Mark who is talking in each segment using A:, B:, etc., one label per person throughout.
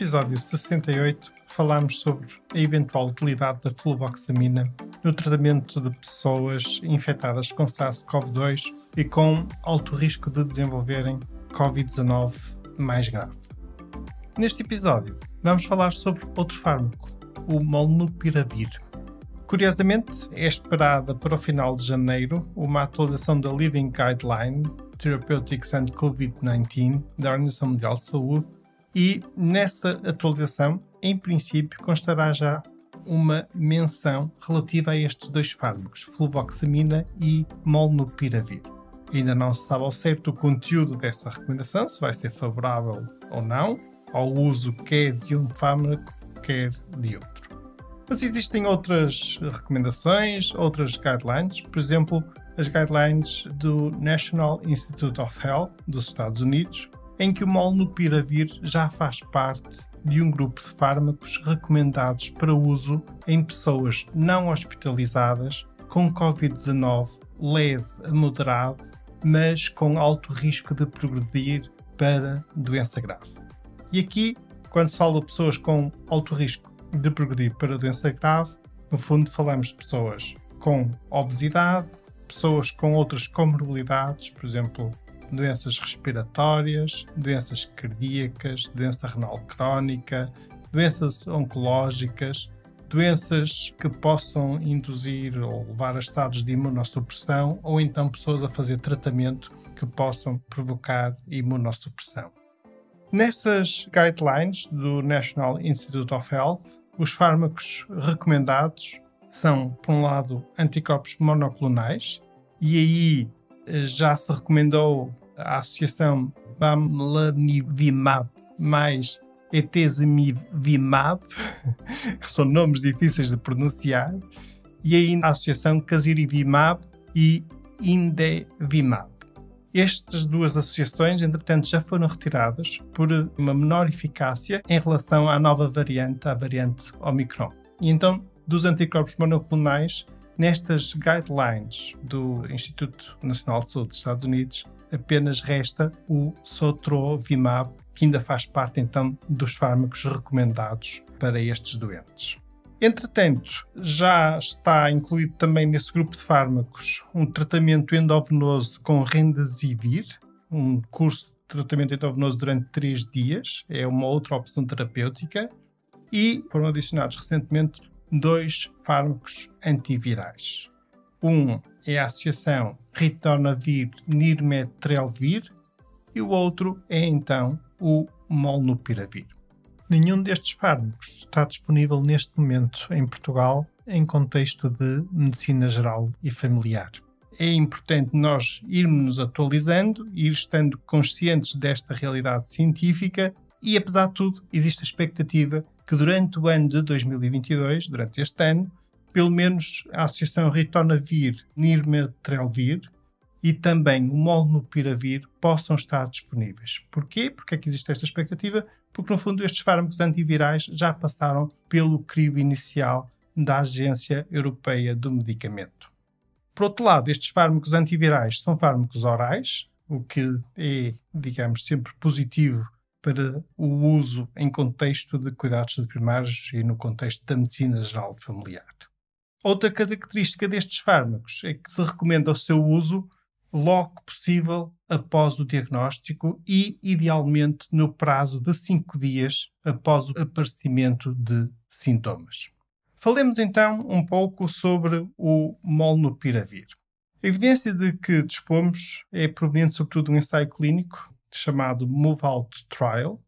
A: Episódio 68, falámos sobre a eventual utilidade da fluvoxamina no tratamento de pessoas infectadas com SARS-CoV-2 e com alto risco de desenvolverem COVID-19 mais grave. Neste episódio, vamos falar sobre outro fármaco, o molnupiravir. Curiosamente, é esperada para o final de janeiro uma atualização da Living Guideline Therapeutics and COVID-19 da Organização Mundial de Saúde e nessa atualização, em princípio, constará já uma menção relativa a estes dois fármacos, fluvoxamina e molnupiravir. Ainda não se sabe ao certo o conteúdo dessa recomendação, se vai ser favorável ou não ao uso quer de um fármaco, quer de outro. Mas existem outras recomendações, outras guidelines, por exemplo, as guidelines do National Institute of Health dos Estados Unidos, em que o molnupiravir já faz parte de um grupo de fármacos recomendados para uso em pessoas não hospitalizadas com Covid-19 leve a moderado, mas com alto risco de progredir para doença grave. E aqui, quando se fala de pessoas com alto risco de progredir para doença grave, no fundo falamos de pessoas com obesidade, pessoas com outras comorbilidades, por exemplo, doenças respiratórias, doenças cardíacas, doença renal crónica, doenças oncológicas, doenças que possam induzir ou levar a estados de imunossupressão, ou então pessoas a fazer tratamento que possam provocar imunossupressão. Nessas guidelines do National Institute of Health, os fármacos recomendados são, por um lado, anticorpos monoclonais, e aí já se recomendou a associação Bamlanivimab mais Etezimivimab, que são nomes difíceis de pronunciar, e aí a associação Casirivimab e Indevimab. Estas duas associações, entretanto, já foram retiradas por uma menor eficácia em relação à nova variante, a variante Omicron. E então, dos anticorpos monoclonais, nestas guidelines do Instituto Nacional de Saúde dos Estados Unidos, apenas resta o Sotrovimab, que ainda faz parte então dos fármacos recomendados para estes doentes. Entretanto, já está incluído também nesse grupo de fármacos um tratamento endovenoso com Rendesivir, um curso de tratamento endovenoso durante 3 dias, é uma outra opção terapêutica, e foram adicionados recentemente dois fármacos antivirais. Um é a associação ritonavir-nirmetrelvir e o outro é então o molnupiravir. Nenhum destes fármacos está disponível neste momento em Portugal em contexto de medicina geral e familiar. É importante nós irmos nos atualizando, ir estando conscientes desta realidade científica e, apesar de tudo, existe a expectativa que durante o ano de 2022, durante este ano, pelo menos a Associação Ritonavir Nirmetrelvir e também o Molnupiravir possam estar disponíveis. Porquê? Porque é que existe esta expectativa? Porque, no fundo, estes fármacos antivirais já passaram pelo crivo inicial da Agência Europeia do Medicamento. Por outro lado, estes fármacos antivirais são fármacos orais, o que é, digamos, sempre positivo para o uso em contexto de cuidados primários e no contexto da medicina geral familiar. Outra característica destes fármacos é que se recomenda o seu uso logo possível após o diagnóstico e, idealmente, no prazo de 5 dias após o aparecimento de sintomas. Falemos então um pouco sobre o molnupiravir. A evidência de que dispomos é proveniente sobretudo de um ensaio clínico chamado Move Out Trial,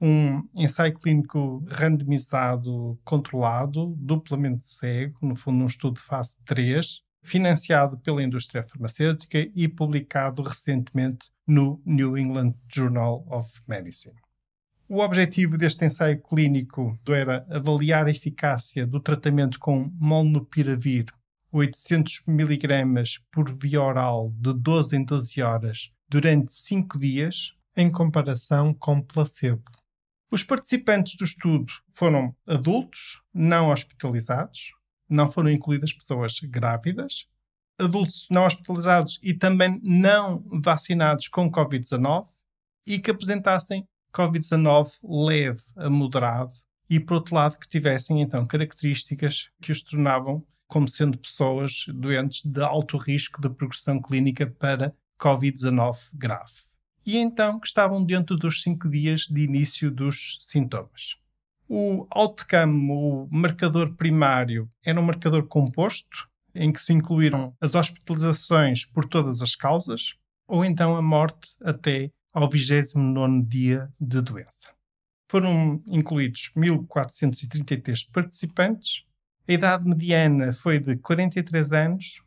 A: um ensaio clínico randomizado, controlado, duplamente cego, no fundo um estudo de fase 3, financiado pela indústria farmacêutica e publicado recentemente no New England Journal of Medicine. O objetivo deste ensaio clínico era avaliar a eficácia do tratamento com molnupiravir 800 mg por via oral de 12 em 12 horas durante 5 dias, em comparação com placebo. Os participantes do estudo foram adultos não hospitalizados, não foram incluídas pessoas grávidas, adultos não hospitalizados e também não vacinados com Covid-19 e que apresentassem Covid-19 leve a moderado e, por outro lado, que tivessem então características que os tornavam como sendo pessoas doentes de alto risco de progressão clínica para Covid-19 grave. E então que estavam dentro dos cinco dias de início dos sintomas. O outcome, o marcador primário, era um marcador composto, em que se incluíram as hospitalizações por todas as causas, ou então a morte até ao 29 dia de doença. Foram incluídos 1.433 participantes, a idade mediana foi de 43 anos,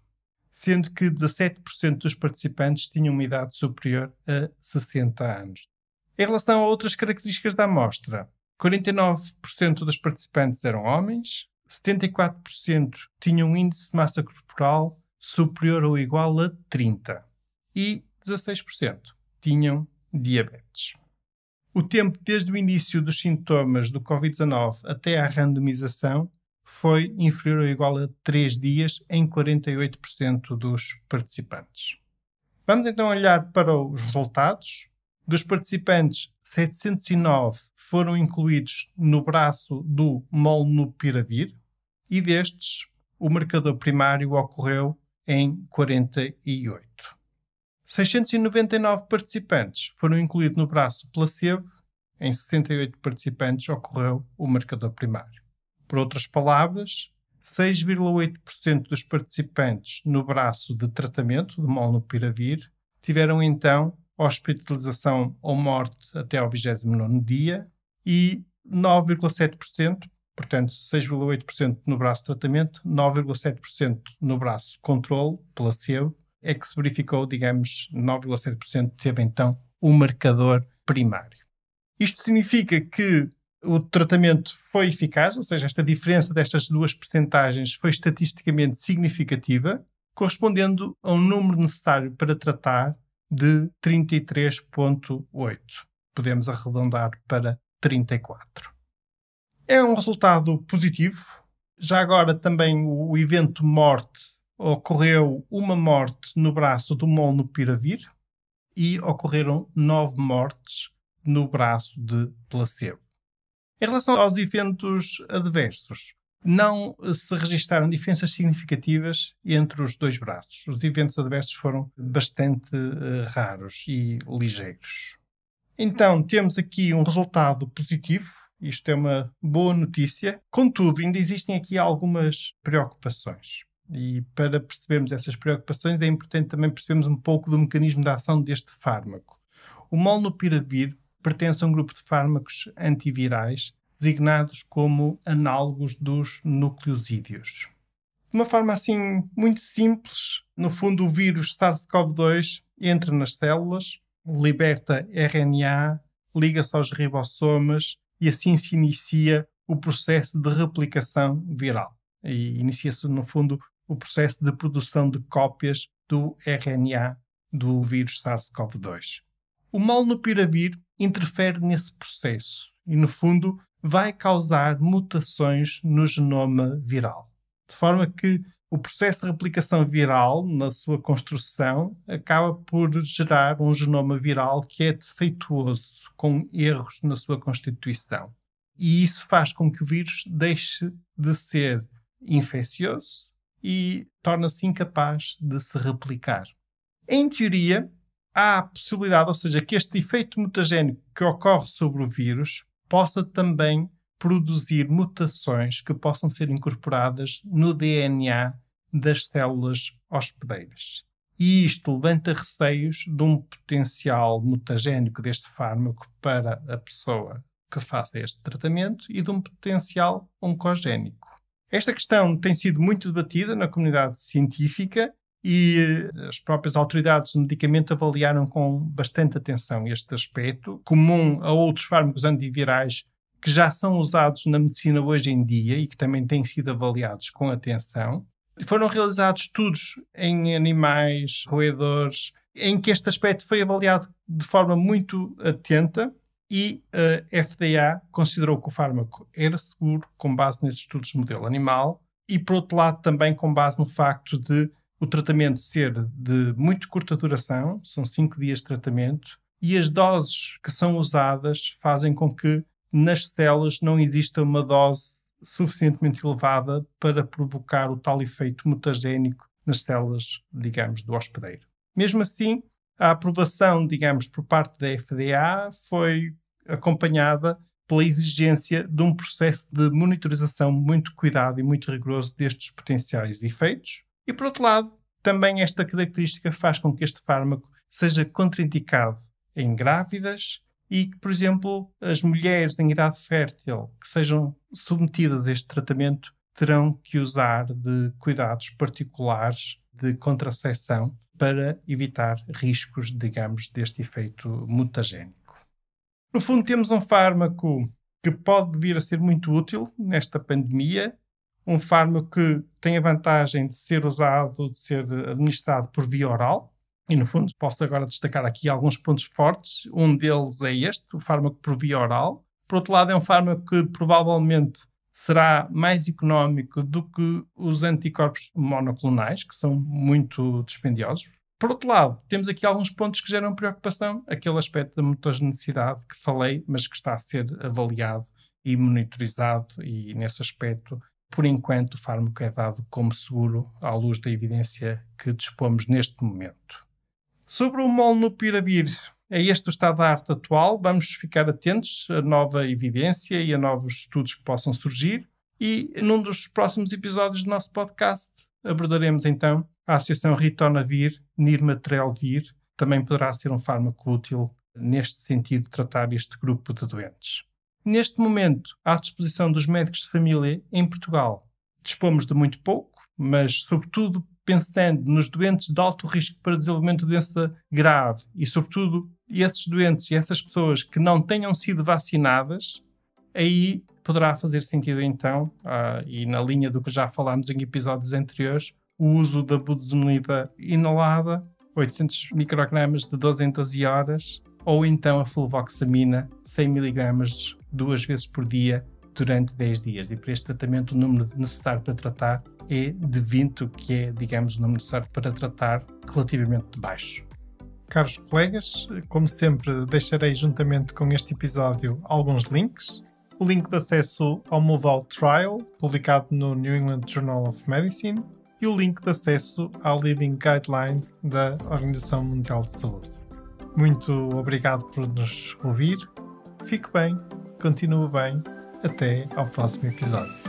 A: sendo que 17% dos participantes tinham uma idade superior a 60 anos. Em relação a outras características da amostra, 49% dos participantes eram homens, 74% tinham um índice de massa corporal superior ou igual a 30 e 16% tinham diabetes. O tempo desde o início dos sintomas do Covid-19 até à randomização foi inferior ou igual a 3 dias em 48% dos participantes. Vamos então olhar para os resultados. Dos participantes, 709 foram incluídos no braço do molnupiravir e destes, o marcador primário ocorreu em 48. 699 participantes foram incluídos no braço placebo, em 68 participantes ocorreu o marcador primário. Por outras palavras, 6,8% dos participantes no braço de tratamento de molnupiravir tiveram então hospitalização ou morte até ao 29 dia e 9,7%, portanto 6,8% no braço de tratamento, 9,7% no braço controle, placebo, é que se verificou, digamos, 9,7% teve então o um marcador primário. Isto significa que o tratamento foi eficaz, ou seja, esta diferença destas duas percentagens foi estatisticamente significativa, correspondendo a um número necessário para tratar de 33,8. Podemos arredondar para 34. É um resultado positivo. Já agora também o evento morte ocorreu uma morte no braço do molnupiravir e ocorreram nove mortes no braço de placebo. Em relação aos eventos adversos, não se registaram diferenças significativas entre os dois braços. Os eventos adversos foram bastante uh, raros e ligeiros. Então, temos aqui um resultado positivo. Isto é uma boa notícia. Contudo, ainda existem aqui algumas preocupações. E para percebermos essas preocupações, é importante também percebermos um pouco do mecanismo de ação deste fármaco. O molnupiravir pertence a um grupo de fármacos antivirais designados como análogos dos nucleosídeos. De uma forma assim muito simples, no fundo o vírus SARS-CoV-2 entra nas células, liberta RNA, liga-se aos ribossomas e assim se inicia o processo de replicação viral. E inicia-se, no fundo, o processo de produção de cópias do RNA do vírus SARS-CoV-2. O molnupiravir interfere nesse processo e, no fundo, vai causar mutações no genoma viral. De forma que o processo de replicação viral, na sua construção, acaba por gerar um genoma viral que é defeituoso, com erros na sua constituição. E isso faz com que o vírus deixe de ser infeccioso e torna-se incapaz de se replicar. Em teoria, há a possibilidade, ou seja, que este efeito mutagénico que ocorre sobre o vírus possa também produzir mutações que possam ser incorporadas no DNA das células hospedeiras. E isto levanta receios de um potencial mutagénico deste fármaco para a pessoa que faça este tratamento e de um potencial oncogénico. Esta questão tem sido muito debatida na comunidade científica e eh, as próprias autoridades do medicamento avaliaram com bastante atenção este aspecto, comum a outros fármacos antivirais que já são usados na medicina hoje em dia e que também têm sido avaliados com atenção. Foram realizados estudos em animais, roedores, em que este aspecto foi avaliado de forma muito atenta e a FDA considerou que o fármaco era seguro com base nesses estudos de modelo animal e, por outro lado, também com base no facto de o tratamento ser de muito curta duração, são cinco dias de tratamento, e as doses que são usadas fazem com que nas células não exista uma dose suficientemente elevada para provocar o tal efeito mutagénico nas células, digamos, do hospedeiro. Mesmo assim, a aprovação, digamos, por parte da FDA foi acompanhada pela exigência de um processo de monitorização muito cuidado e muito rigoroso destes potenciais efeitos, e, por outro lado, também esta característica faz com que este fármaco seja contraindicado em grávidas e que, por exemplo, as mulheres em idade fértil que sejam submetidas a este tratamento terão que usar de cuidados particulares de contracepção para evitar riscos, digamos, deste efeito mutagénico. No fundo, temos um fármaco que pode vir a ser muito útil nesta pandemia um fármaco que tem a vantagem de ser usado, de ser administrado por via oral. E, no fundo, posso agora destacar aqui alguns pontos fortes. Um deles é este, o fármaco por via oral. Por outro lado, é um fármaco que provavelmente será mais económico do que os anticorpos monoclonais, que são muito dispendiosos. Por outro lado, temos aqui alguns pontos que geram preocupação, aquele aspecto da mutagenicidade que falei, mas que está a ser avaliado e monitorizado, e nesse aspecto por enquanto, o fármaco é dado como seguro à luz da evidência que dispomos neste momento. Sobre o molnupiravir, é este o estado da arte atual. Vamos ficar atentos a nova evidência e a novos estudos que possam surgir. E num dos próximos episódios do nosso podcast abordaremos então a associação ritonavir-nirmatrelvir. Também poderá ser um fármaco útil neste sentido de tratar este grupo de doentes. Neste momento, à disposição dos médicos de família em Portugal, dispomos de muito pouco, mas, sobretudo, pensando nos doentes de alto risco para desenvolvimento de doença grave e, sobretudo, esses doentes e essas pessoas que não tenham sido vacinadas, aí poderá fazer sentido, então, ah, e na linha do que já falámos em episódios anteriores, o uso da budesonida inalada, 800 microgramas de 12 em 12 horas, ou então a fluvoxamina, 100 miligramas duas vezes por dia durante 10 dias. E para este tratamento, o número necessário para tratar é de 20, o que é, digamos, o número necessário para tratar relativamente baixo. Caros colegas, como sempre, deixarei juntamente com este episódio alguns links. O link de acesso ao Moval Trial, publicado no New England Journal of Medicine, e o link de acesso ao Living Guideline da Organização Mundial de Saúde. Muito obrigado por nos ouvir. Fique bem continue bem. Até ao próximo episódio.